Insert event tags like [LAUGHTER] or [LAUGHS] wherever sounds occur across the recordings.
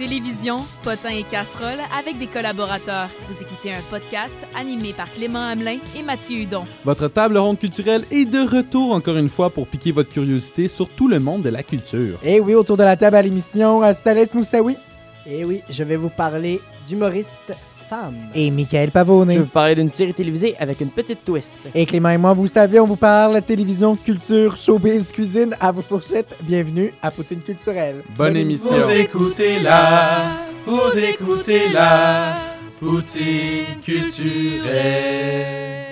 télévision, potins et casseroles avec des collaborateurs. Vous écoutez un podcast animé par Clément Hamelin et Mathieu Hudon. Votre table ronde culturelle est de retour encore une fois pour piquer votre curiosité sur tout le monde de la culture. Et oui, autour de la table à l'émission, Salès Moussaoui. Et oui, je vais vous parler d'humoriste femme. Et Michael Je Pavone. vais vous parler d'une série télévisée avec une petite twist. Et Clément et moi, vous le savez, on vous parle télévision, culture, showbiz, cuisine, à vos fourchettes. Bienvenue à Poutine culturelle. Bonne émission. Vous écoutez la, vous écoutez la Poutine culturelle.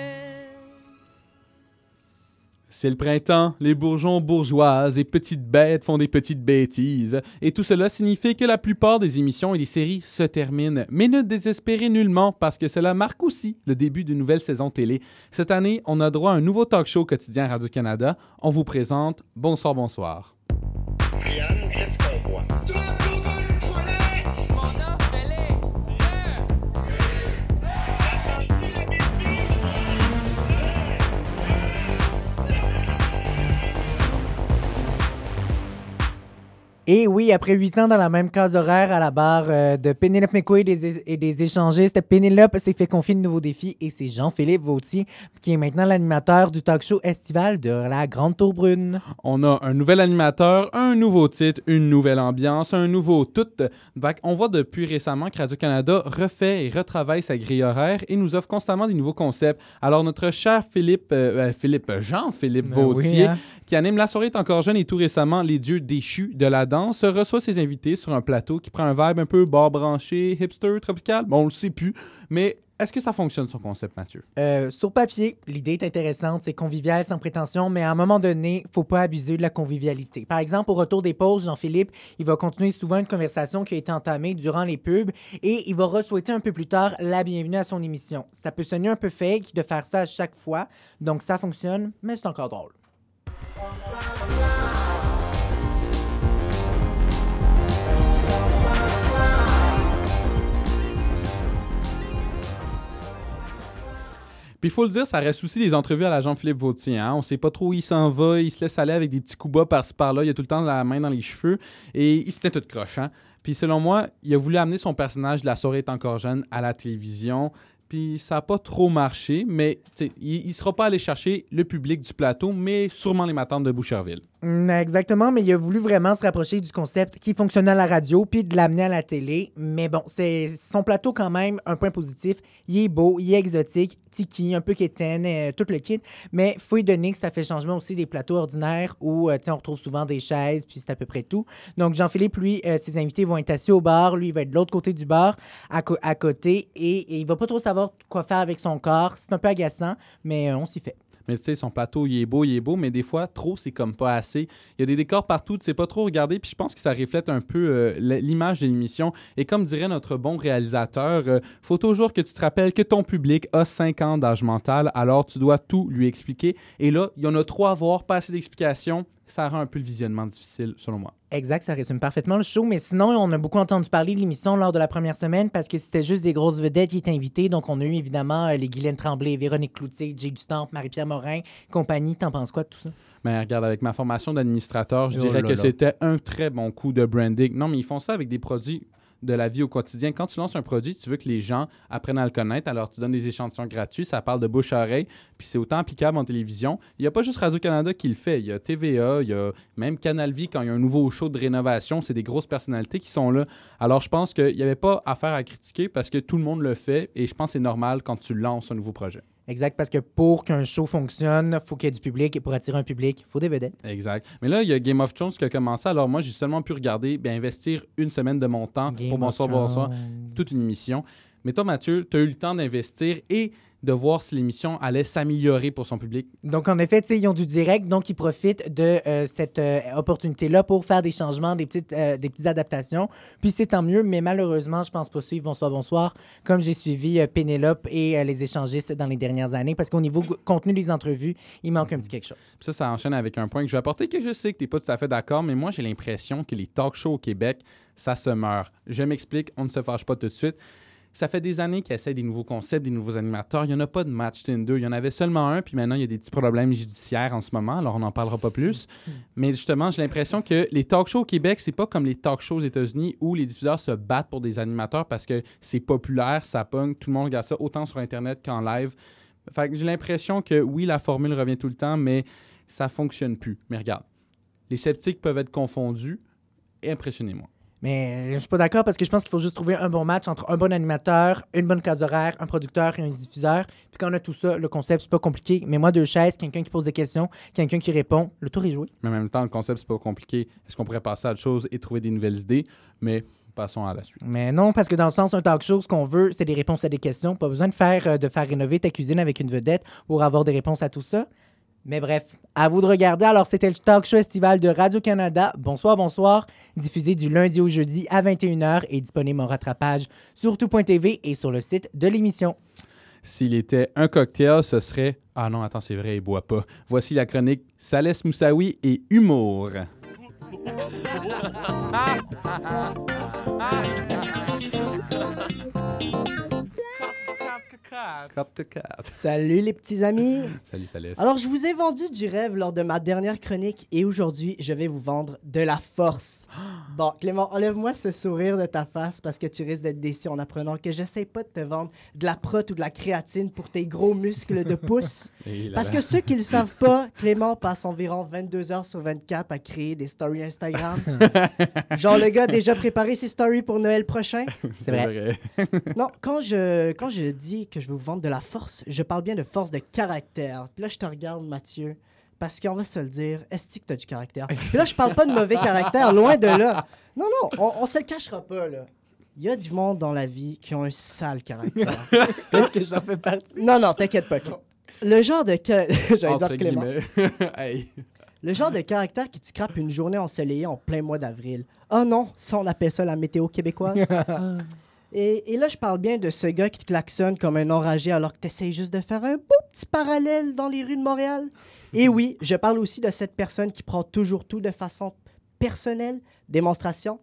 C'est le printemps, les bourgeons bourgeoises et petites bêtes font des petites bêtises. Et tout cela signifie que la plupart des émissions et des séries se terminent. Mais ne désespérez nullement parce que cela marque aussi le début d'une nouvelle saison télé. Cette année, on a droit à un nouveau talk show quotidien Radio-Canada. On vous présente Bonsoir, bonsoir. Et oui, après huit ans dans la même case horaire à la barre euh, de Pénélope McQuaid et des, et des échangistes, Pénélope s'est fait confier de nouveaux défis et c'est Jean-Philippe Vautier qui est maintenant l'animateur du talk show estival de la Grande Tour Brune. On a un nouvel animateur, un nouveau titre, une nouvelle ambiance, un nouveau tout. On voit depuis récemment que Radio-Canada refait et retravaille sa grille horaire et nous offre constamment des nouveaux concepts. Alors notre cher Philippe, euh, euh, Philippe Jean-Philippe Ben oui, Vautier, hein. qui anime La soirée est encore jeune et tout récemment Les dieux déchus de la danse, reçoit ses invités sur un plateau qui prend un vibe un peu bar branché, hipster, tropical. Bon, on le sait plus, mais est-ce que ça fonctionne son concept, Mathieu? Euh, sur papier, l'idée est intéressante, c'est convivial sans prétention, mais à un moment donné, faut pas abuser de la convivialité. Par exemple, au retour des pauses, Jean-Philippe, il va continuer souvent une conversation qui a été entamée durant les pubs et il va re-souhaiter un peu plus tard la bienvenue à son émission. Ça peut sonner un peu fake de faire ça à chaque fois, donc ça fonctionne, mais c'est encore drôle. Puis il faut le dire, ça reste aussi des entrevues à la Jean-Philippe Vautier. Hein? On sait pas trop où il s'en va, il se laisse aller avec des petits coups bas par-ci par-là, il a tout le temps la main dans les cheveux et il se tient tout croche. hein. Puis selon moi, il a voulu amener son personnage de La soirée est encore jeune à la télévision. Puis ça n'a pas trop marché, mais il ne sera pas allé chercher le public du plateau, mais sûrement les matantes de Boucherville. Mm, Exactement, mais il a voulu vraiment se rapprocher du concept qui fonctionnait à la radio puis de l'amener à la télé. Mais bon, c'est son plateau quand même un point positif. Il est beau, il est exotique, tiki, un peu quétaine, euh, tout le kit. Mais faut y donner ça fait changement aussi des plateaux ordinaires où euh, on retrouve souvent des chaises puis c'est à peu près tout. Donc Jean-Philippe, lui, euh, ses invités vont être assis au bar, lui il va être de l'autre côté du bar, à côté, et, et il va pas trop savoir quoi faire avec son corps. C'est un peu agaçant, mais euh, on s'y fait. Mais tu sais, son plateau, il est beau, il est beau, mais des fois, trop, c'est comme pas assez. Il y a des décors partout, tu sais pas trop regarder, puis je pense que ça reflète un peu euh, l'image de l'émission. Et comme dirait notre bon réalisateur, euh, faut toujours que tu te rappelles que ton public a 5 ans d'âge mental, alors tu dois tout lui expliquer. Et là, il y en a trois à voir, pas assez d'explications. Ça rend un peu le visionnement difficile, selon moi. Exact, ça résume parfaitement le show. Mais sinon, on a beaucoup entendu parler de l'émission lors de la première semaine parce que c'était juste des grosses vedettes qui étaient invitées. Donc, on a eu évidemment euh, les Guylaine Tremblay, Véronique Cloutier, Jay Dutemps, Marie-Pierre Morin, compagnie. T'en penses quoi de tout ça? Mais regarde, avec ma formation d'administrateur, je Oh dirais là que c'était un très bon coup de branding. Non, mais ils font ça avec des produits de la vie au quotidien. Quand tu lances un produit, tu veux que les gens apprennent à le connaître, alors tu donnes des échantillons gratuits, ça parle de bouche à oreille, puis c'est autant applicable en télévision. Il n'y a pas juste Radio-Canada qui le fait, il y a TVA, il y a même Canal Vie quand il y a un nouveau show de rénovation, c'est des grosses personnalités qui sont là. Alors je pense qu'il n'y avait pas affaire à critiquer parce que tout le monde le fait et je pense que c'est normal quand tu lances un nouveau projet. Exact, parce que pour qu'un show fonctionne, faut qu'il y ait du public. Et pour attirer un public, faut des vedettes. Exact. Mais là, il y a Game of Thrones qui a commencé. Alors moi, j'ai seulement pu regarder, bien, investir une semaine de mon temps Game pour Bonsoir, Bonsoir, toute une émission. Mais toi, Mathieu, tu as eu le temps d'investir et de voir si l'émission allait s'améliorer pour son public. Donc, en effet, ils ont du direct, donc ils profitent de euh, cette euh, opportunité-là pour faire des changements, des petites, euh, des petites adaptations. Puis c'est tant mieux, mais malheureusement, je pense pas suivre Bonsoir, bonsoir, comme j'ai suivi Pénélope et les échangistes dans les dernières années, parce qu'au niveau contenu des entrevues, il manque un petit quelque chose. Puis ça, ça enchaîne avec un point que je vais apporter, que je sais que tu n'es pas tout à fait d'accord, mais moi, j'ai l'impression que les talk shows au Québec, ça se meurt. Je m'explique, on ne se fâche pas tout de suite. Ça fait des années qu'ils essaient des nouveaux concepts, des nouveaux animateurs. Il n'y en a pas de match Tinder. Il y en avait seulement un, puis maintenant, il y a des petits problèmes judiciaires en ce moment, alors on n'en parlera pas plus. Mais justement, j'ai l'impression que les talk shows au Québec, c'est pas comme les talk shows aux États-Unis où les diffuseurs se battent pour des animateurs parce que c'est populaire, ça pogne, tout le monde regarde ça autant sur Internet qu'en live. Fait que j'ai l'impression que oui, la formule revient tout le temps, mais ça fonctionne plus. Mais regarde, les sceptiques peuvent être confondus. Impressionnez-moi. Mais je suis pas d'accord parce que je pense qu'il faut juste trouver un bon match entre un bon animateur, une bonne case horaire, un producteur et un diffuseur. Puis quand on a tout ça, le concept, c'est pas compliqué. Mais moi, deux chaises, quelqu'un qui pose des questions, quelqu'un qui répond, le tour est joué. Mais en même temps, le concept, c'est pas compliqué. Est-ce qu'on pourrait passer à autre chose et trouver des nouvelles idées? Mais passons à la suite. Mais non, parce que dans le sens, un talk show, ce qu'on veut, c'est des réponses à des questions. Pas besoin de faire, euh, de faire rénover ta cuisine avec une vedette pour avoir des réponses à tout ça. Mais bref, à vous de regarder. Alors, c'était le talk show estival de Radio-Canada. Bonsoir, bonsoir. Diffusé du lundi au jeudi à 21h et disponible en rattrapage sur tout.tv et sur le site de l'émission. S'il était un cocktail, ce serait. Ah non, attends, c'est vrai, il boit pas. Voici la chronique Salès Moussaoui et Humour. [LAUGHS] Cup to cup. Salut les petits amis. [LAUGHS] Salut Salès. Alors, je vous ai vendu du rêve lors de ma dernière chronique et aujourd'hui, je vais vous vendre de la force. [GASPS] Bon, Clément, enlève-moi ce sourire de ta face parce que tu risques d'être déçu en apprenant que j'essaie pas de te vendre de la prot ou de la créatine pour tes gros muscles de pouce. [LAUGHS] Parce que ceux qui le savent pas, [LAUGHS] Clément passe environ 22 heures sur 24 à créer des stories Instagram. Genre, le gars a déjà préparé ses stories pour Noël prochain. C'est vrai. Non, quand je, quand je dis que je veux vous vendre de la force, je parle bien de force de caractère. Puis là, je te regarde, Mathieu, parce qu'on va se le dire, est-ce que tu as du caractère? Puis là, je parle pas de mauvais [LAUGHS] caractère, loin de là. Non, non, on, on se le cachera pas, là. Il y a du monde dans la vie qui ont un sale caractère. [LAUGHS] Est-ce que j'en fais partie? non, non, t'inquiète pas. Le genre de... [LAUGHS] Entre guillemets. hey. Le genre de caractère qui te scrape une journée ensoleillée en plein mois d'avril. Oh non, ça on appelle ça la météo québécoise. Et, et là, je parle bien de ce gars qui te klaxonne comme un enragé alors que tu essayes juste de faire un beau petit parallèle dans les rues de Montréal. Et oui, je parle aussi de cette personne qui prend toujours tout de façon personnelle, démonstration.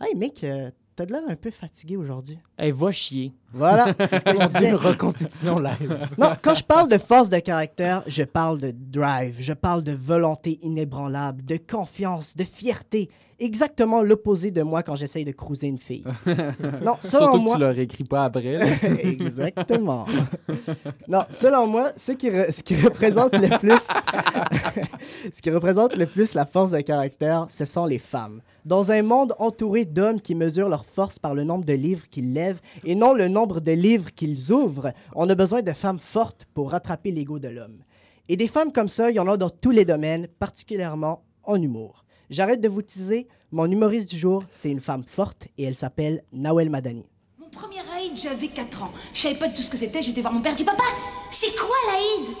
Hey mec, euh, t'as de l'air un peu fatigué aujourd'hui. Hey, va chier. Voilà, [LAUGHS] c'est. Une reconstitution live. [LAUGHS] Non, quand je parle de force de caractère, je parle de drive, je parle de volonté inébranlable, de confiance, de fierté. Exactement l'opposé de moi quand j'essaye de cruiser une fille. [LAUGHS] Non, selon Surtout que moi... tu leur écris pas après. [LAUGHS] Exactement. non, selon moi, ce qui, re- ce qui représente le plus, [LAUGHS] ce qui représente le plus la force de caractère, ce sont les femmes. Dans un monde entouré d'hommes qui mesurent leur force par le nombre de livres qu'ils lèvent et non le nombre de livres qu'ils ouvrent, on a besoin de femmes fortes pour rattraper l'ego de l'homme. Et des femmes comme ça, il y en a dans tous les domaines, particulièrement en humour. J'arrête de vous teaser, mon humoriste du jour, c'est une femme forte et elle s'appelle Nawel Madani. Mon premier Aïd, j'avais 4 ans. Je savais pas de tout ce que c'était. J'étais voir mon père. Je dis, papa, c'est quoi l'Aïd?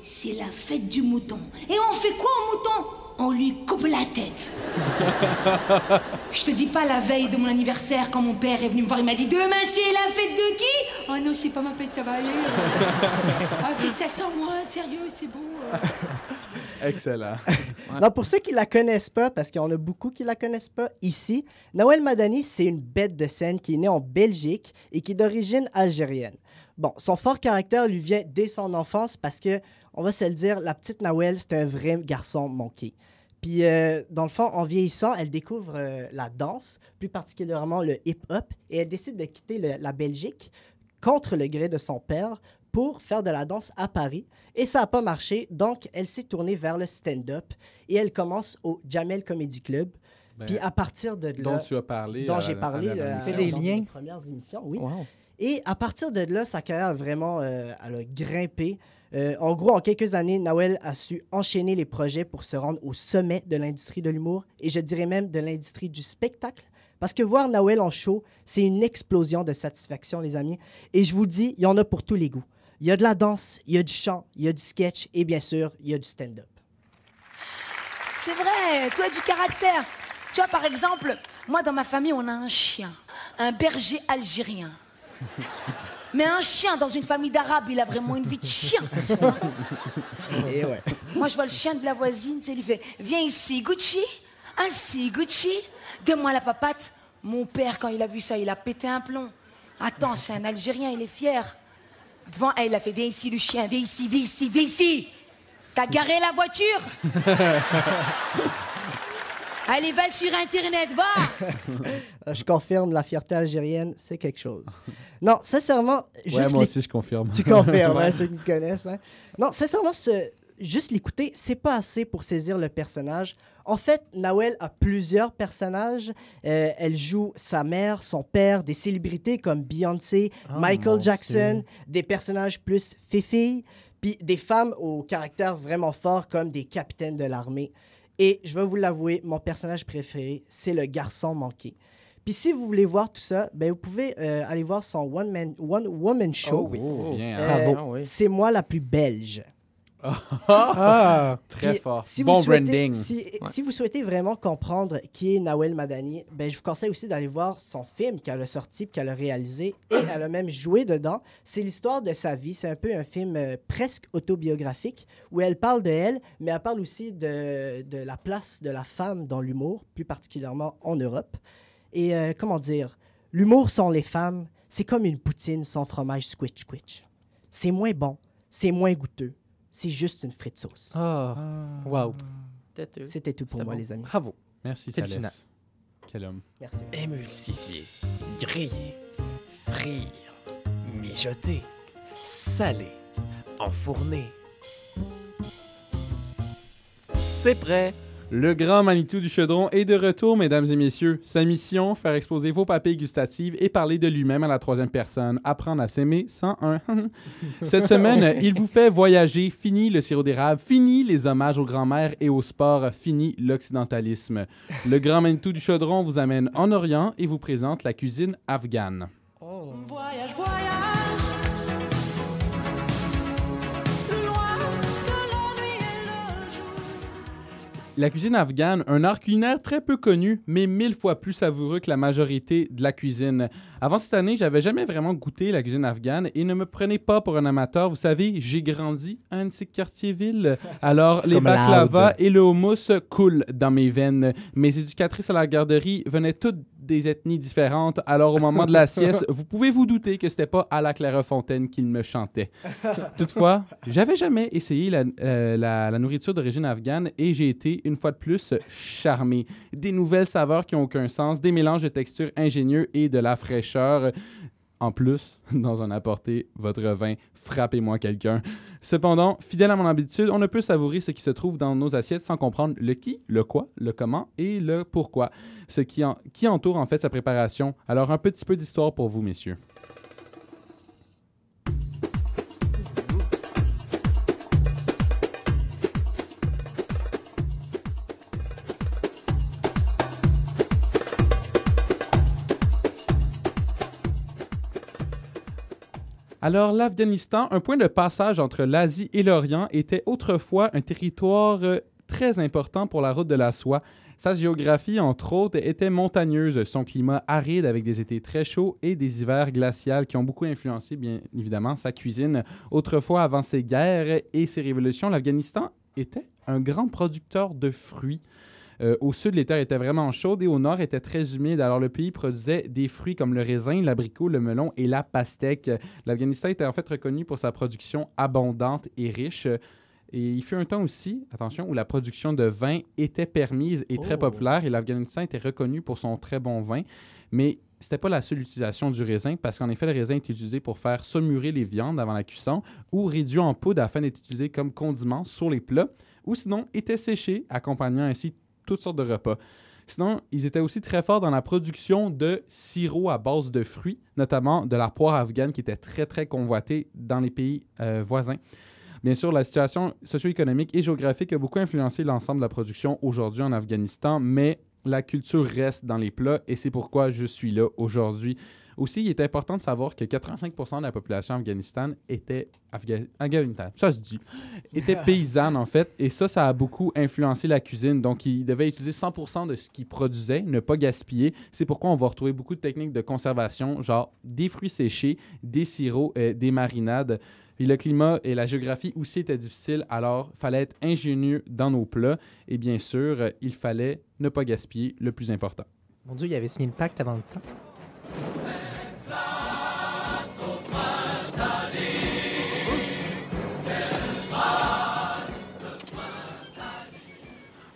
C'est la fête du mouton. Et on fait quoi au mouton? On lui coupe la tête. [LAUGHS] Je te dis pas la veille de mon anniversaire, quand mon père est venu me voir, il m'a dit Demain c'est la fête de qui? Oh non, c'est pas ma fête, ça va aller. [LAUGHS] ah, faites ça sans moi, sérieux, c'est beau. [LAUGHS] Excellent. [LAUGHS] Non, pour ceux qui la connaissent pas, parce qu'il y en a beaucoup qui la connaissent pas ici, Nawel Madani, c'est une bête de scène qui est née en Belgique et qui est d'origine algérienne. Bon, son fort caractère lui vient dès son enfance parce que, on va se le dire, la petite Nawel, c'est un vrai garçon manqué. Puis, euh, dans le fond, en vieillissant, elle découvre euh, la danse, plus particulièrement le hip-hop, et elle décide de quitter le- la Belgique contre le gré de son père pour faire de la danse à Paris. Et ça n'a pas marché, donc elle s'est tournée vers le stand-up et elle commence au Jamel Comedy Club. Ben, Puis à partir de là, dont tu as parlé. dont à- j'ai parlé à la euh. Fais des dans liens. premières émissions, oui. Wow. Et à partir de là, sa carrière a vraiment euh, elle a grimpé. Euh, en gros, en quelques années, Nawel a su enchaîner les projets pour se rendre au sommet de l'industrie de l'humour et je dirais même de l'industrie du spectacle. Parce que voir Nawel en show, c'est une explosion de satisfaction, les amis. Et je vous dis, il y en a pour tous les goûts. Il y a de la danse, il y a du chant, il y a du sketch et bien sûr, il y a du stand-up. C'est vrai, toi du caractère. Tu vois, par exemple, moi dans ma famille, on a un chien, un berger algérien. [LAUGHS] Mais un chien dans une famille d'arabes, il a vraiment une vie de chien. tu vois. Et ouais. Moi, je vois le chien de la voisine, c'est lui fait Viens ici, Gucci. Ainsi, Gucci. Donne-moi la papate. Mon père, quand il a vu ça, il a pété un plomb. Attends, c'est un Algérien, il est fier. Devant elle, il a fait Viens ici, le chien, viens ici, viens ici, viens ici. T'as garé la voiture [LAUGHS] Allez, va sur Internet, va [LAUGHS] Je confirme, la fierté algérienne, c'est quelque chose. Non, sincèrement, juste Ouais, moi les- aussi, je confirme. Tu confirmes, [LAUGHS] hein, ceux qui me connaissent. hein. Non, sincèrement, ce- juste l'écouter, c'est pas assez pour saisir le personnage. En fait, Nawel a plusieurs personnages. Euh, elle joue sa mère, son père, des célébrités comme Beyoncé, Oh, Michael Jackson, Dieu. des personnages plus fifilles, puis des femmes au caractère vraiment fort comme des capitaines de l'armée. Et je vais vous l'avouer, mon personnage préféré, c'est le garçon manqué. Puis si vous voulez voir tout ça, ben vous pouvez euh, aller voir son One, man, one Woman Show. Oh oui. Oh, bien. Euh. Ah. C'est moi la plus belge. Ah! [LAUGHS] Très Puis, fort. Si bon souhaitez, branding. Si, si vous souhaitez vraiment comprendre qui est Nawel Madani, ben, je vous conseille aussi d'aller voir son film qu'elle a sorti, qu'elle a réalisé, et elle a même joué dedans. C'est l'histoire de sa vie. C'est un peu un film euh, presque autobiographique où elle parle de elle, mais elle parle aussi de, de la place de la femme dans l'humour, plus particulièrement en Europe. Et euh, comment dire, l'humour sans les femmes, c'est comme une poutine sans fromage squitch squitch. C'est moins bon, c'est moins goûteux, c'est juste une frite sauce. Ah, wow. Têteux. C'était tout pour C'était moi, bon. les amis. Bravo. Merci, C'est le Thalès. final. Quel homme. Merci. Émulsifier, griller, frire, mijoter, saler, enfourner. C'est prêt. Le grand Manitou du Chaudron est de retour, mesdames et messieurs. Sa mission, faire exploser vos papilles gustatives et parler de lui-même à la troisième personne. Apprendre à s'aimer sans un. [LAUGHS] Cette semaine, il vous fait voyager. Fini le sirop d'érable, fini les hommages aux grands-mères et au sport, fini l'occidentalisme. Le grand Manitou du Chaudron vous amène en Orient et vous présente la cuisine afghane. Voyage, voyage. La cuisine afghane, un art culinaire très peu connu, mais mille fois plus savoureux que la majorité de la cuisine. Avant cette année, j'avais jamais vraiment goûté la cuisine afghane et ne me prenez pas pour un amateur. Vous savez, j'ai grandi à un petit quartier-ville. Alors, les baklava et le hummus coulent dans mes veines. Mes éducatrices à la garderie venaient toutes des ethnies différentes. Alors, au moment de la sieste, vous pouvez vous douter que c'était pas à la Clairefontaine qu'ils me chantaient. Toutefois, j'avais jamais essayé la, euh, la nourriture d'origine afghane et j'ai été, une fois de plus, charmé. Des nouvelles saveurs qui n'ont aucun sens, des mélanges de textures ingénieux et de la fraîcheur. En plus, [LAUGHS] dans un apporté, votre vin, frappez-moi quelqu'un. Cependant, fidèle à mon habitude, on ne peut savourer ce qui se trouve dans nos assiettes sans comprendre le qui, le quoi, le comment et le pourquoi. Ce qui, qui entoure en fait sa préparation. Alors, un petit peu d'histoire pour vous, messieurs. Alors, l'Afghanistan, un point de passage entre l'Asie et l'Orient, était autrefois un territoire euh, très important pour la route de la soie. Sa géographie, entre autres, était montagneuse, son climat aride avec des étés très chauds et des hivers glaciaux qui ont beaucoup influencé, bien évidemment, sa cuisine. Autrefois, avant ses guerres et ses révolutions, l'Afghanistan était un grand producteur de fruits. Euh, au sud, les terres étaient vraiment chaudes et au nord étaient très humides. Alors, le pays produisait des fruits comme le raisin, l'abricot, le melon et la pastèque. L'Afghanistan était en fait reconnu pour sa production abondante et riche. Et il fut un temps aussi, attention, où la production de vin était permise et très Oh. populaire et l'Afghanistan était reconnu pour son très bon vin. Mais c'était pas la seule utilisation du raisin parce qu'en effet, le raisin est utilisé pour faire saumurer les viandes avant la cuisson ou réduit en poudre afin d'être utilisé comme condiment sur les plats ou sinon était séché, accompagnant ainsi toutes sortes de repas. Sinon, ils étaient aussi très forts dans la production de sirop à base de fruits, notamment de la poire afghane qui était très, très convoitée dans les pays euh, voisins. Bien sûr, la situation socio-économique et géographique a beaucoup influencé l'ensemble de la production aujourd'hui en Afghanistan, mais la culture reste dans les plats et c'est pourquoi je suis là aujourd'hui. Aussi, il est important de savoir que 85% de la population afghanistane était Afga- Afghanistan, ça se dit, était [LAUGHS] paysanne en fait, et ça, ça a beaucoup influencé la cuisine. Donc, ils devaient utiliser 100% de ce qu'ils produisaient, ne pas gaspiller. C'est pourquoi on va retrouver beaucoup de techniques de conservation, genre des fruits séchés, des sirops, euh, des marinades. Puis le climat et la géographie aussi étaient difficiles, alors fallait être ingénieux dans nos plats. Et bien sûr, il fallait ne pas gaspiller le plus important. Mon Dieu, il avait signé le pacte avant le temps.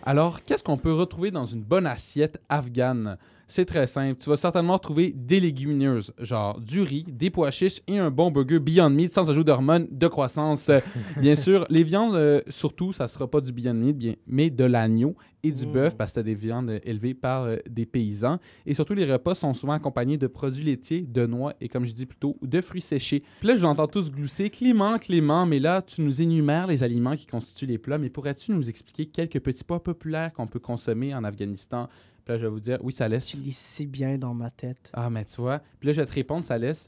Alors, qu'est-ce qu'on peut retrouver dans une bonne assiette afghane? C'est très simple. Tu vas certainement trouver des légumineuses, genre du riz, des pois chiches et un bon burger Beyond Meat sans ajout d'hormones de croissance. Euh, [LAUGHS] bien sûr, les viandes, euh, surtout, ça sera pas du Beyond Meat, bien, mais de l'agneau et du Mm. bœuf parce que c'est des viandes euh, élevées par euh, des paysans. Et surtout, les repas sont souvent accompagnés de produits laitiers, de noix et, comme je dis plutôt, de fruits séchés. Puis là, je vous entends tous glousser. Clément, Clément, mais là, tu nous énumères les aliments qui constituent les plats. Mais pourrais-tu nous expliquer quelques petits plats populaires qu'on peut consommer en Afghanistan? Puis là, je vais vous dire, oui, ça laisse. Tu lis si bien dans ma tête. Ah, mais tu vois. Puis là, je vais te répondre, ça laisse.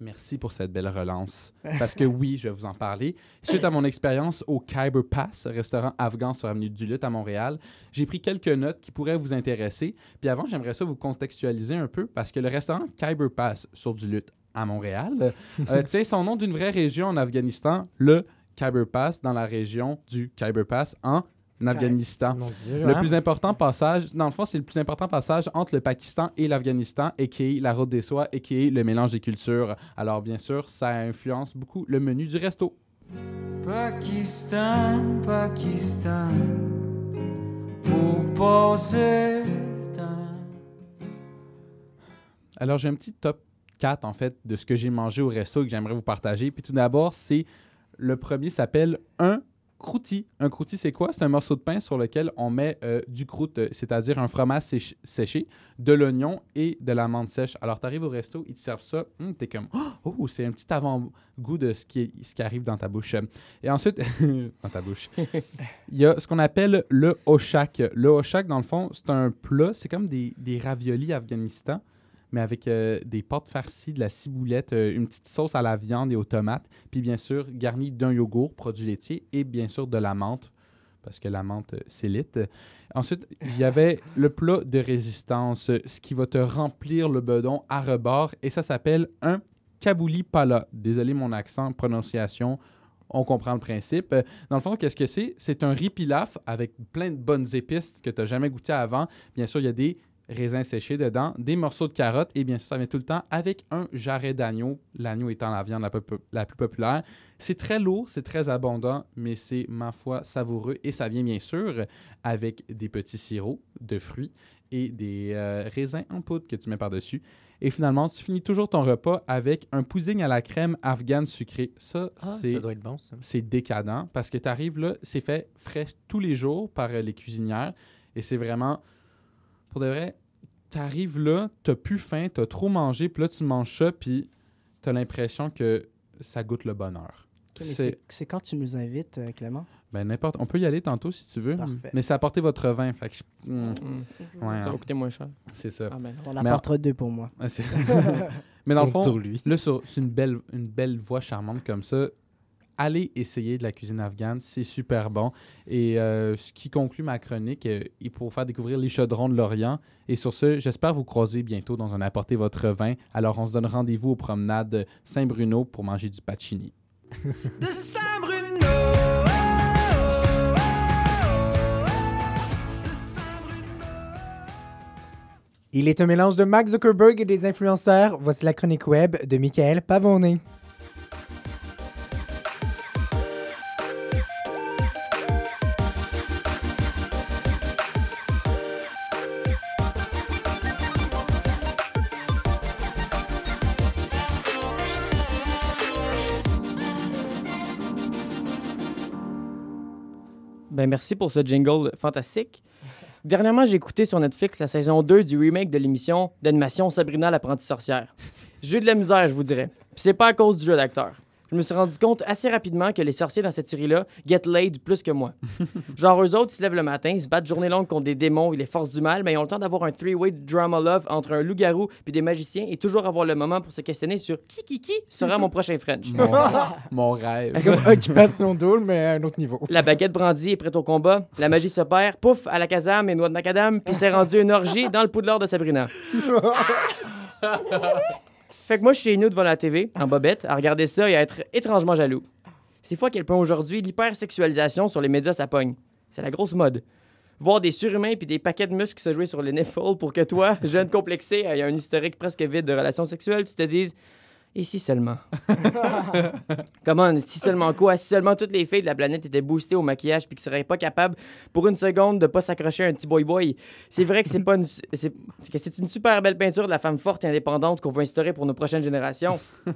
Merci pour cette belle relance. Parce que oui, je vais vous en parler. Suite à mon expérience au Khyber Pass, restaurant afghan sur Avenue du Lutte à Montréal, j'ai pris quelques notes qui pourraient vous intéresser. Puis avant, j'aimerais ça vous contextualiser un peu parce que le restaurant Khyber Pass sur du Lutte à Montréal euh, [LAUGHS] tient son nom d'une vraie région en Afghanistan, le Khyber Pass, dans la région du Khyber Pass en Afghanistan. Dieu, Le hein? plus important passage, dans le fond, c'est le plus important passage entre le Pakistan et l'Afghanistan, et qui est la route des soies, et qui est le mélange des cultures. Alors, bien sûr, ça influence beaucoup le menu du resto. Pakistan, Pakistan, pour passer le temps. Alors, j'ai un petit top 4, en fait, de ce que j'ai mangé au resto et que j'aimerais vous partager. Puis tout d'abord, c'est le premier s'appelle un Un croûti, c'est quoi? C'est un morceau de pain sur lequel on met euh, du croûte, euh, c'est-à-dire un fromage séch- séché, de l'oignon et de la menthe sèche. Alors, tu arrives au resto, ils te servent ça. Hum, T'es comme, [GASPS] oh, c'est un petit avant-goût de ce qui, ce qui arrive dans ta bouche. Et ensuite, [LAUGHS] dans ta bouche, il y a ce qu'on appelle le oshak. Le oshak, dans le fond, c'est un plat, c'est comme des, des raviolis Afghanistan, mais avec euh, des pâtes farcies, de la ciboulette, euh, une petite sauce à la viande et aux tomates, puis bien sûr garni d'un yogourt, produit laitier, et bien sûr de la menthe, parce que la menthe, euh, c'est lit. Ensuite, il y avait [LAUGHS] le plat de résistance, euh, ce qui va te remplir le bedon à rebord, et ça s'appelle un kabouli pala. Désolé mon accent, prononciation, on comprend le principe. Euh, Dans le fond, qu'est-ce que c'est? C'est un riz pilaf avec plein de bonnes épices que tu n'as jamais goûté avant. Bien sûr, il y a des raisins séchés dedans, des morceaux de carottes et bien sûr, ça vient tout le temps avec un jarret d'agneau, l'agneau étant la viande la, plus populaire. C'est très lourd, c'est très abondant, mais c'est, ma foi, savoureux et ça vient bien sûr avec des petits sirops de fruits et des euh, raisins en poudre que tu mets par-dessus. Et finalement, tu finis toujours ton repas avec un pudding à la crème afghane sucrée. Ça, Ah, c'est ça doit être bon, ça. c'est décadent parce que tu arrives là, c'est fait frais tous les jours par euh, les cuisinières et c'est vraiment, pour de vrai, tu arrives là, tu plus faim, tu as trop mangé, puis là tu manges ça, puis tu as l'impression que ça goûte le bonheur. C'est- quand tu nous invites, euh, Clément? Ben n'importe, on peut y aller tantôt si tu veux, Parfait. mais c'est apporter votre vin, fait que je- hmm, Mm. ouais, Ça va hein, coûter moins cher. c'est ça. Ah ben, On apportera deux pour moi. [LAUGHS] Ah, c'est- mais dans le fond, sur lui. Là, sur- c'est une belle, une belle voix charmante comme ça. Allez essayer de la cuisine afghane, c'est super bon. Et euh, ce qui conclut ma chronique, euh, et pour faire découvrir les chaudrons de l'Orient. Et sur ce, j'espère vous croiser bientôt dans un apporter votre vin. Alors, on se donne rendez-vous aux promenades Saint-Bruno pour manger du pacini. De Saint-Bruno. De Saint-Bruno. Il est un mélange de Mark Zuckerberg et des influenceurs. Voici la chronique web de Michael Pavone. Ben merci pour ce jingle fantastique. Dernièrement, j'ai écouté sur Netflix la saison 2 du remake de l'émission d'animation Sabrina l'apprentie sorcière. J'ai eu de la misère, je vous dirais. Puis c'est pas à cause du jeu d'acteur. Je me suis rendu compte assez rapidement que les sorciers dans cette série-là get laid plus que moi. [LAUGHS] Genre, eux autres, ils se lèvent le matin, ils se battent journée longue contre des démons et les forces du mal, mais ils ont le temps d'avoir un three-way drama love entre un loup-garou puis des magiciens et toujours avoir le moment pour se questionner sur qui qui qui sera mon prochain French. Mon, [LAUGHS] mon rêve. C'est comme Occupation Double, mais à un autre niveau. La baguette brandie est prête au combat. La magie se perd. Pouf, à la casame et noix de macadam. Puis c'est rendu une orgie dans le poudlard de Sabrina. [LAUGHS] fait que moi, je suis chez nous devant la TV, en bobette, à regarder ça et à être étrangement jaloux. C'est fou à quel point aujourd'hui, l'hypersexualisation sur les médias, ça pogne. C'est la grosse mode. Voir des surhumains puis des paquets de muscles se jouer sur les nipples pour que toi, [LAUGHS] jeune complexé, ayant un historique presque vide de relations sexuelles, tu te dises Et si seulement. [LAUGHS] Comment, si seulement quoi? Si seulement toutes les filles de la planète étaient boostées au maquillage puis qu'ils seraient pas capables pour une seconde de pas s'accrocher à un petit boy-boy. C'est vrai que c'est pas une, c'est, que c'est une super belle peinture de la femme forte et indépendante qu'on veut instaurer pour nos prochaines générations. [LAUGHS]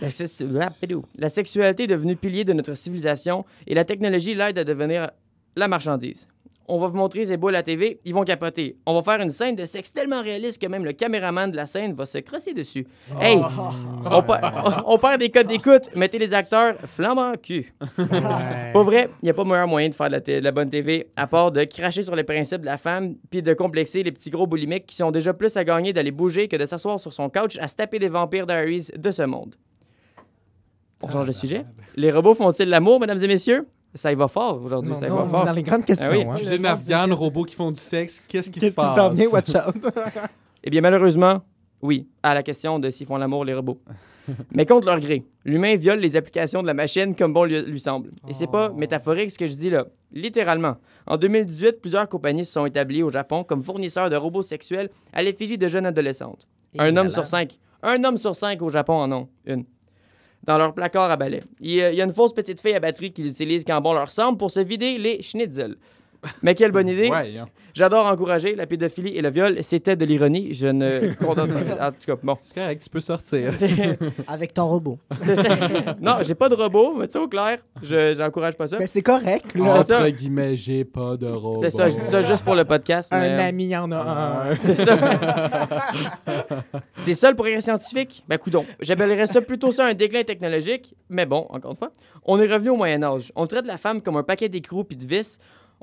La. La sexualité est devenue pilier de notre civilisation et la technologie l'aide à devenir la marchandise. On va vous montrer ces boules à la TV, ils vont capoter. On va faire une scène de sexe tellement réaliste que même le caméraman de la scène va se crosser dessus. Hey, on, per- on perd des codes d'écoute. Mettez les acteurs flambant cul. Pas vrai, il n'y a pas meilleur moyen de faire de la, de la bonne TV à part de cracher sur les principes de la femme puis de complexer les petits gros boulimiques qui sont déjà plus à gagner d'aller bouger que de s'asseoir sur son couch à se taper des vampires diaries de ce monde. On change de sujet. Les robots font-ils l'amour, mesdames et messieurs? Ça y va fort aujourd'hui, ça y va fort. dans les grandes questions. Ah oui. hein. Cuisine afghane, robots qui font du sexe, qu'est-ce qui se Qu'est-ce qui passe? s'en vient? Watch out? [LAUGHS] Eh bien, malheureusement, oui, à la question de s'ils font l'amour, les robots. [LAUGHS] Mais contre leur gré, l'humain viole les applications de la machine comme bon lui, lui semble. Et c'est pas métaphorique ce que je dis là. Littéralement. En 2018, plusieurs compagnies se sont établies au Japon comme fournisseurs de robots sexuels à l'effigie de jeunes adolescentes. Un homme sur cinq. Un homme sur cinq au Japon en ont une. Dans leur placard à balai. Il y a, une fausse petite fille à batterie qu'ils utilisent quand bon leur semble pour se vider les schnitzels. Mais quelle bonne idée! Ouais, hein. J'adore encourager la pédophilie et le viol. C'était de l'ironie. Je ne [LAUGHS] condamne pas. En tout cas, bon. c'est correct, tu peux sortir. [LAUGHS] Avec ton robot. c'est ça. Non, j'ai pas de robot, mais tu sais, au clair, je j'encourage pas ça. Ben, c'est correct, là. Ça. Entre guillemets, j'ai pas de robot. C'est ça, je dis ça juste pour le podcast. mais, Un euh, ami, en a un. [LAUGHS] C'est ça. c'est ça le progrès scientifique? Ben, coudon. J'appellerais ça plutôt ça un déclin technologique. Mais bon, encore une fois, on est revenu au Moyen-Âge. On traite la femme comme un paquet d'écrous puis de vis.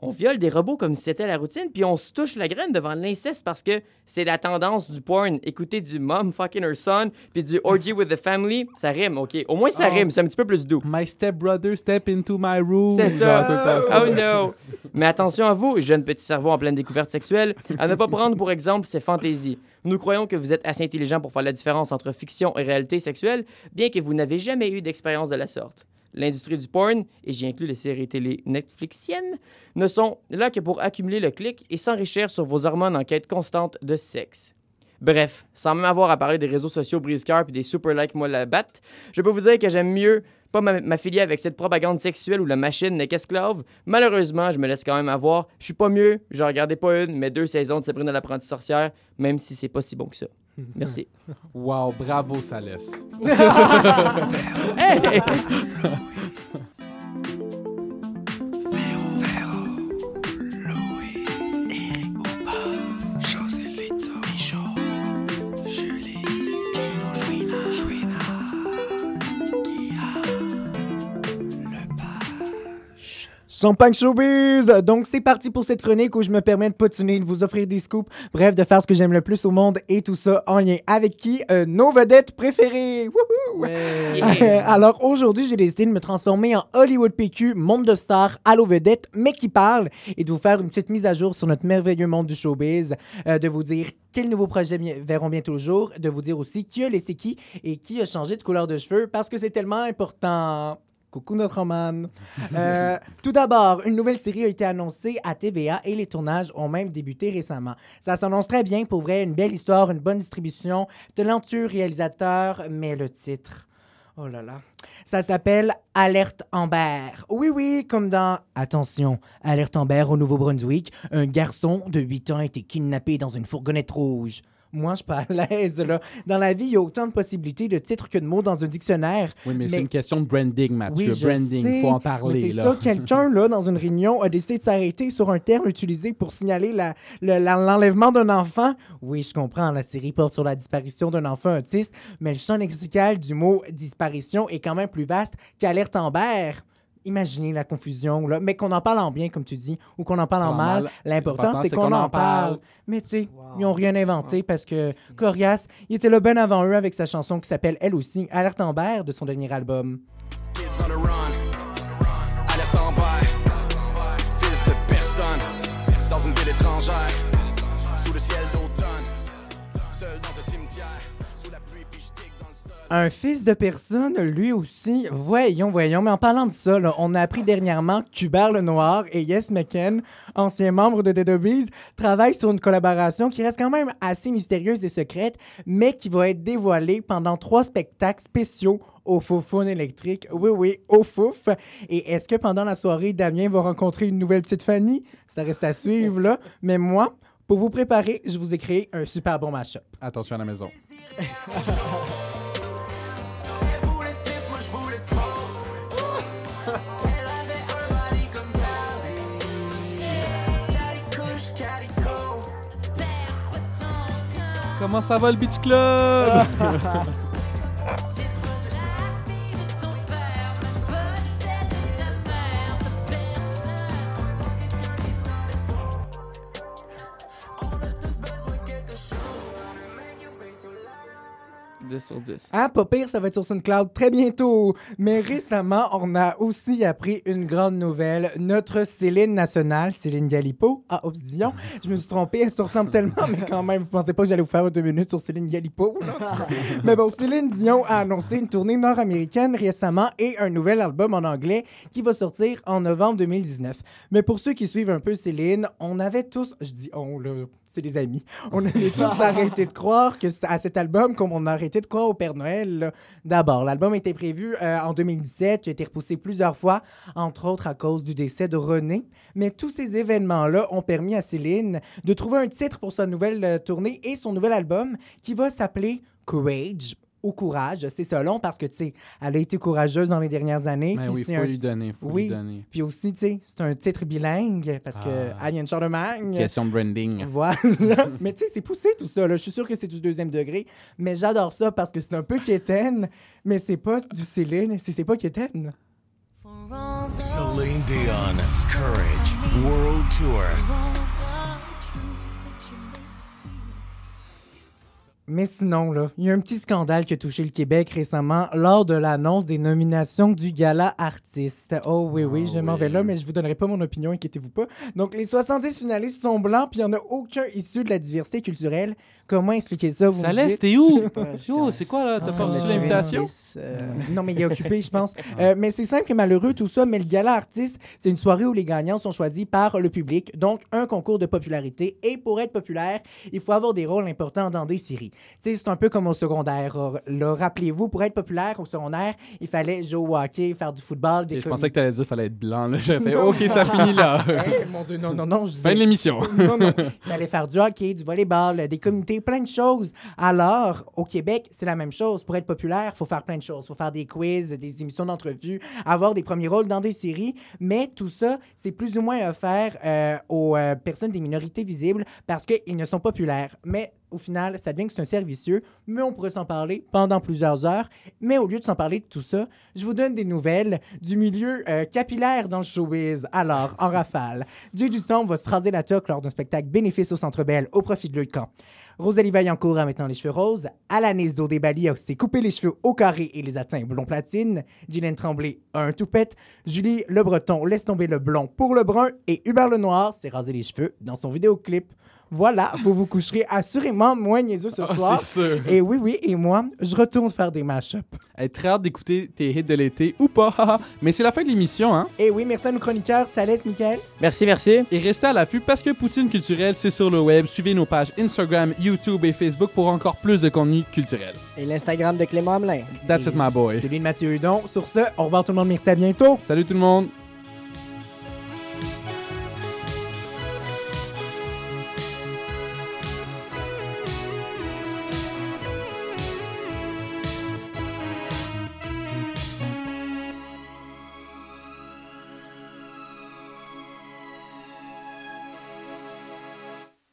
On viole des robots comme si c'était la routine, puis on se touche la graine devant l'inceste parce que c'est la tendance du porn. Écouter du mom fucking her son, puis du orgy with the family, ça rime, OK? Au moins, ça Oh. rime, c'est un petit peu plus doux. My stepbrother step into my room. C'est ça. Oh no! Mais attention à vous, jeune petit cerveau en pleine découverte sexuelle, à ne pas prendre pour exemple ces fantaisies. Nous croyons que vous êtes assez intelligent pour faire la différence entre fiction et réalité sexuelle, bien que vous n'avez jamais eu d'expérience de la sorte. L'industrie du porn, et j'y inclus les séries télé Netflixiennes, ne sont là que pour accumuler le clic et s'enrichir sur vos hormones en quête constante de sexe. Bref, sans même avoir à parler des réseaux sociaux brise-cœur puis des super like moi la batte, je peux vous dire que j'aime mieux pas m'a- m'affilier avec cette propagande sexuelle où la machine n'est qu'esclave. Malheureusement, je me laisse quand même avoir. Je suis pas mieux, je regardais pas une, mais deux saisons de Sabrina l'apprentie sorcière, même si c'est pas si bon que ça. Merci. Wow, bravo, Salès. [LAUGHS] Hey! Champagne Showbiz! Donc, c'est parti pour cette chronique où je me permets de potiner, de vous offrir des scoops, bref, de faire ce que j'aime le plus au monde et tout ça en lien avec qui? Euh, nos vedettes préférées! Wouhou! Yeah. [LAUGHS] Alors, aujourd'hui, j'ai décidé de me transformer en Hollywood PQ, monde de stars, Allo Vedette, mais qui parle, et de vous faire une petite mise à jour sur notre merveilleux monde du showbiz, euh, de vous dire quels nouveaux projets verront bientôt le jour, de vous dire aussi qui a laissé qui et qui a changé de couleur de cheveux, parce que c'est tellement important. Coucou notre roman. Euh, tout d'abord, une nouvelle série a été annoncée à TVA et les tournages ont même débuté récemment. Ça s'annonce très bien, pour vrai, une belle histoire, une bonne distribution, talentueux réalisateur, mais le titre... Oh là là. Ça s'appelle Alerte Amber. Oui, oui, comme dans Attention, Alerte Amber au Nouveau-Brunswick, un garçon de 8 ans a été kidnappé dans une fourgonnette rouge. Moi, je suis pas à l'aise, là. Dans la vie, il y a autant de possibilités de titres que de mots dans un dictionnaire. Oui, mais, Mais- c'est une question de branding, Mathieu. Oui, branding, sais, faut en Mais parler. c'est là. ça, quelqu'un, là, dans une réunion, a décidé de s'arrêter sur un terme utilisé pour signaler la- le- la- l'enlèvement d'un enfant. Oui, je comprends, la série porte sur la disparition d'un enfant autiste, mais le champ lexical du mot disparition est quand même plus vaste qu'alerte Amber. Imaginez la confusion, là. Mais qu'on en parle en bien, comme tu dis, ou qu'on en parle en En mal, mal. l'important, c'est qu'on en parle. Mais tu sais, ils n'ont rien inventé parce que Corias, il était là bien avant eux avec sa chanson qui s'appelle elle aussi Alerte Amber de son dernier album. Kids on the run. Alerte en bas. Fils de personne. Dans une ville étrangère. Sous le ciel d'automne. Seul dans un cimetière. Sous la pluie, puis Un fils de personne, lui aussi. Voyons, voyons. Mais en parlant de ça, là, on a appris dernièrement qu'Hubert Lenoir et Yes McKen, anciens membres de Dead Obies, travaillent sur une collaboration qui reste quand même assez mystérieuse et secrète, mais qui va être dévoilée pendant trois spectacles spéciaux au Foufoune électrique. Oui, oui, au Fouf. Et est-ce que pendant la soirée, Damien va rencontrer une nouvelle petite Fanny? Ça reste à suivre, là. Mais moi, pour vous préparer, je vous ai créé un super bon match-up. Attention à la maison. [LAUGHS] Comment ça va le Beach Club? [LAUGHS] « 10 sur 10. Ah, pas pire, ça va être sur SoundCloud très bientôt. Mais récemment, on a aussi appris une grande nouvelle. Notre Céline nationale, Céline Galipo, ah, oups, Dion, je me suis trompé, elle se ressemble tellement, mais quand même, vous pensez pas que j'allais vous faire deux minutes sur Céline Galipo, mais bon, Céline Dion a annoncé une tournée nord-américaine récemment et un nouvel album en anglais qui va sortir en novembre 2019. Mais pour ceux qui suivent un peu Céline, on avait tous, je dis on, là, c'est des amis. On avait tous [LAUGHS] arrêté de croire que à cet album, comme on a arrêté de croire au Père Noël. D'abord, l'album était prévu euh, en 2017, il a été repoussé plusieurs fois, entre autres à cause du décès de René. Mais tous ces événements-là ont permis à Céline de trouver un titre pour sa nouvelle euh, tournée et son nouvel album qui va s'appeler Courage. Au courage, c'est ça long parce que, tu sais, elle a été courageuse dans les dernières années. Mais puis oui, c'est faut un- lui donner, faut oui. lui donner. Puis aussi, tu sais, c'est un titre bilingue parce que Ah. de Charlemagne. Question de branding. Voilà. [LAUGHS] mais tu sais, c'est poussé tout ça. Là. Je suis sûr que c'est du deuxième degré. Mais j'adore ça parce que c'est un peu quétaine. Mais c'est pas du Céline. C'est c'est pas quétaine. Celine Dion, Courage, World Tour. Mais sinon, là, il y a un petit scandale qui a touché le Québec récemment lors de l'annonce des nominations du gala artiste. Oh oui, oui, je m'en vais là, mais je vous donnerai pas mon opinion, inquiétez-vous pas. Donc, les 70 finalistes sont blancs, puis il n'y en a aucun issu de la diversité culturelle. Comment expliquer ça? Vous Ça me laisse, dites? t'es où? [LAUGHS] Yo, c'est quoi là? T'as Ah, pas reçu l'invitation? Euh, non, mais il est occupé, je pense. [LAUGHS] Euh, mais c'est simple et malheureux, tout ça. Mais le gala artiste, c'est une soirée où les gagnants sont choisis par le public. Donc, un concours de popularité. Et pour être populaire, il faut avoir des rôles importants dans des séries. Tu c'est un peu comme au secondaire. Là, rappelez-vous, pour être populaire au secondaire, il fallait jouer au hockey, faire du football, des Je pensais que t'allais dire qu'il fallait être blanc. J'ai fait, OK, ça finit là. [LAUGHS] Eh, mon Dieu, non, non, non. je Fin de l'émission. [LAUGHS] non, non. Il fallait faire du hockey, du volleyball, des comités, plein de choses. Alors, au Québec, c'est la même chose. Pour être populaire, il faut faire plein de choses. Il faut faire des quiz, des émissions d'entrevue, avoir des premiers rôles dans des séries. Mais tout ça, c'est plus ou moins offert euh, aux euh, personnes des minorités visibles parce qu'ils ne sont populaires. Mais au final, ça devient que c'est un servicieux, mais on pourrait s'en parler pendant plusieurs heures. Mais au lieu de s'en parler de tout ça, je vous donne des nouvelles du milieu euh, capillaire dans le showbiz. Alors, en rafale, Jay Dusson va se raser la toque lors d'un spectacle bénéfice au Centre Bell au profit de camp. Rosalie Vaillancourt a maintenant les cheveux roses. Alanis Dodébali a s'est coupé les cheveux au carré et les a teints blond platine. Guylaine Tremblay a un toupette. Julie Le Breton laisse tomber le blond pour le brun. Et Hubert Lenoir s'est rasé les cheveux dans son vidéoclip. Voilà, vous vous coucherez assurément moins niaiseux ce Ah, soir. c'est sûr. Et oui, oui, et moi, je retourne faire des mashups. Hey, très hâte d'écouter tes hits de l'été ou pas. haha. [LAUGHS] Mais c'est la fin de l'émission, hein? Et oui, merci à nos chroniqueurs. Ça laisse, Michael. Merci, merci. Et restez à l'affût parce que Poutine Culturelle, c'est sur le web. Suivez nos pages Instagram, YouTube et Facebook pour encore plus de contenu culturel. Et l'Instagram de Clément Hamelin. That's it, my boy. Celui de Mathieu Hudon. Sur ce, au revoir tout le monde. Merci à bientôt. Salut tout le monde.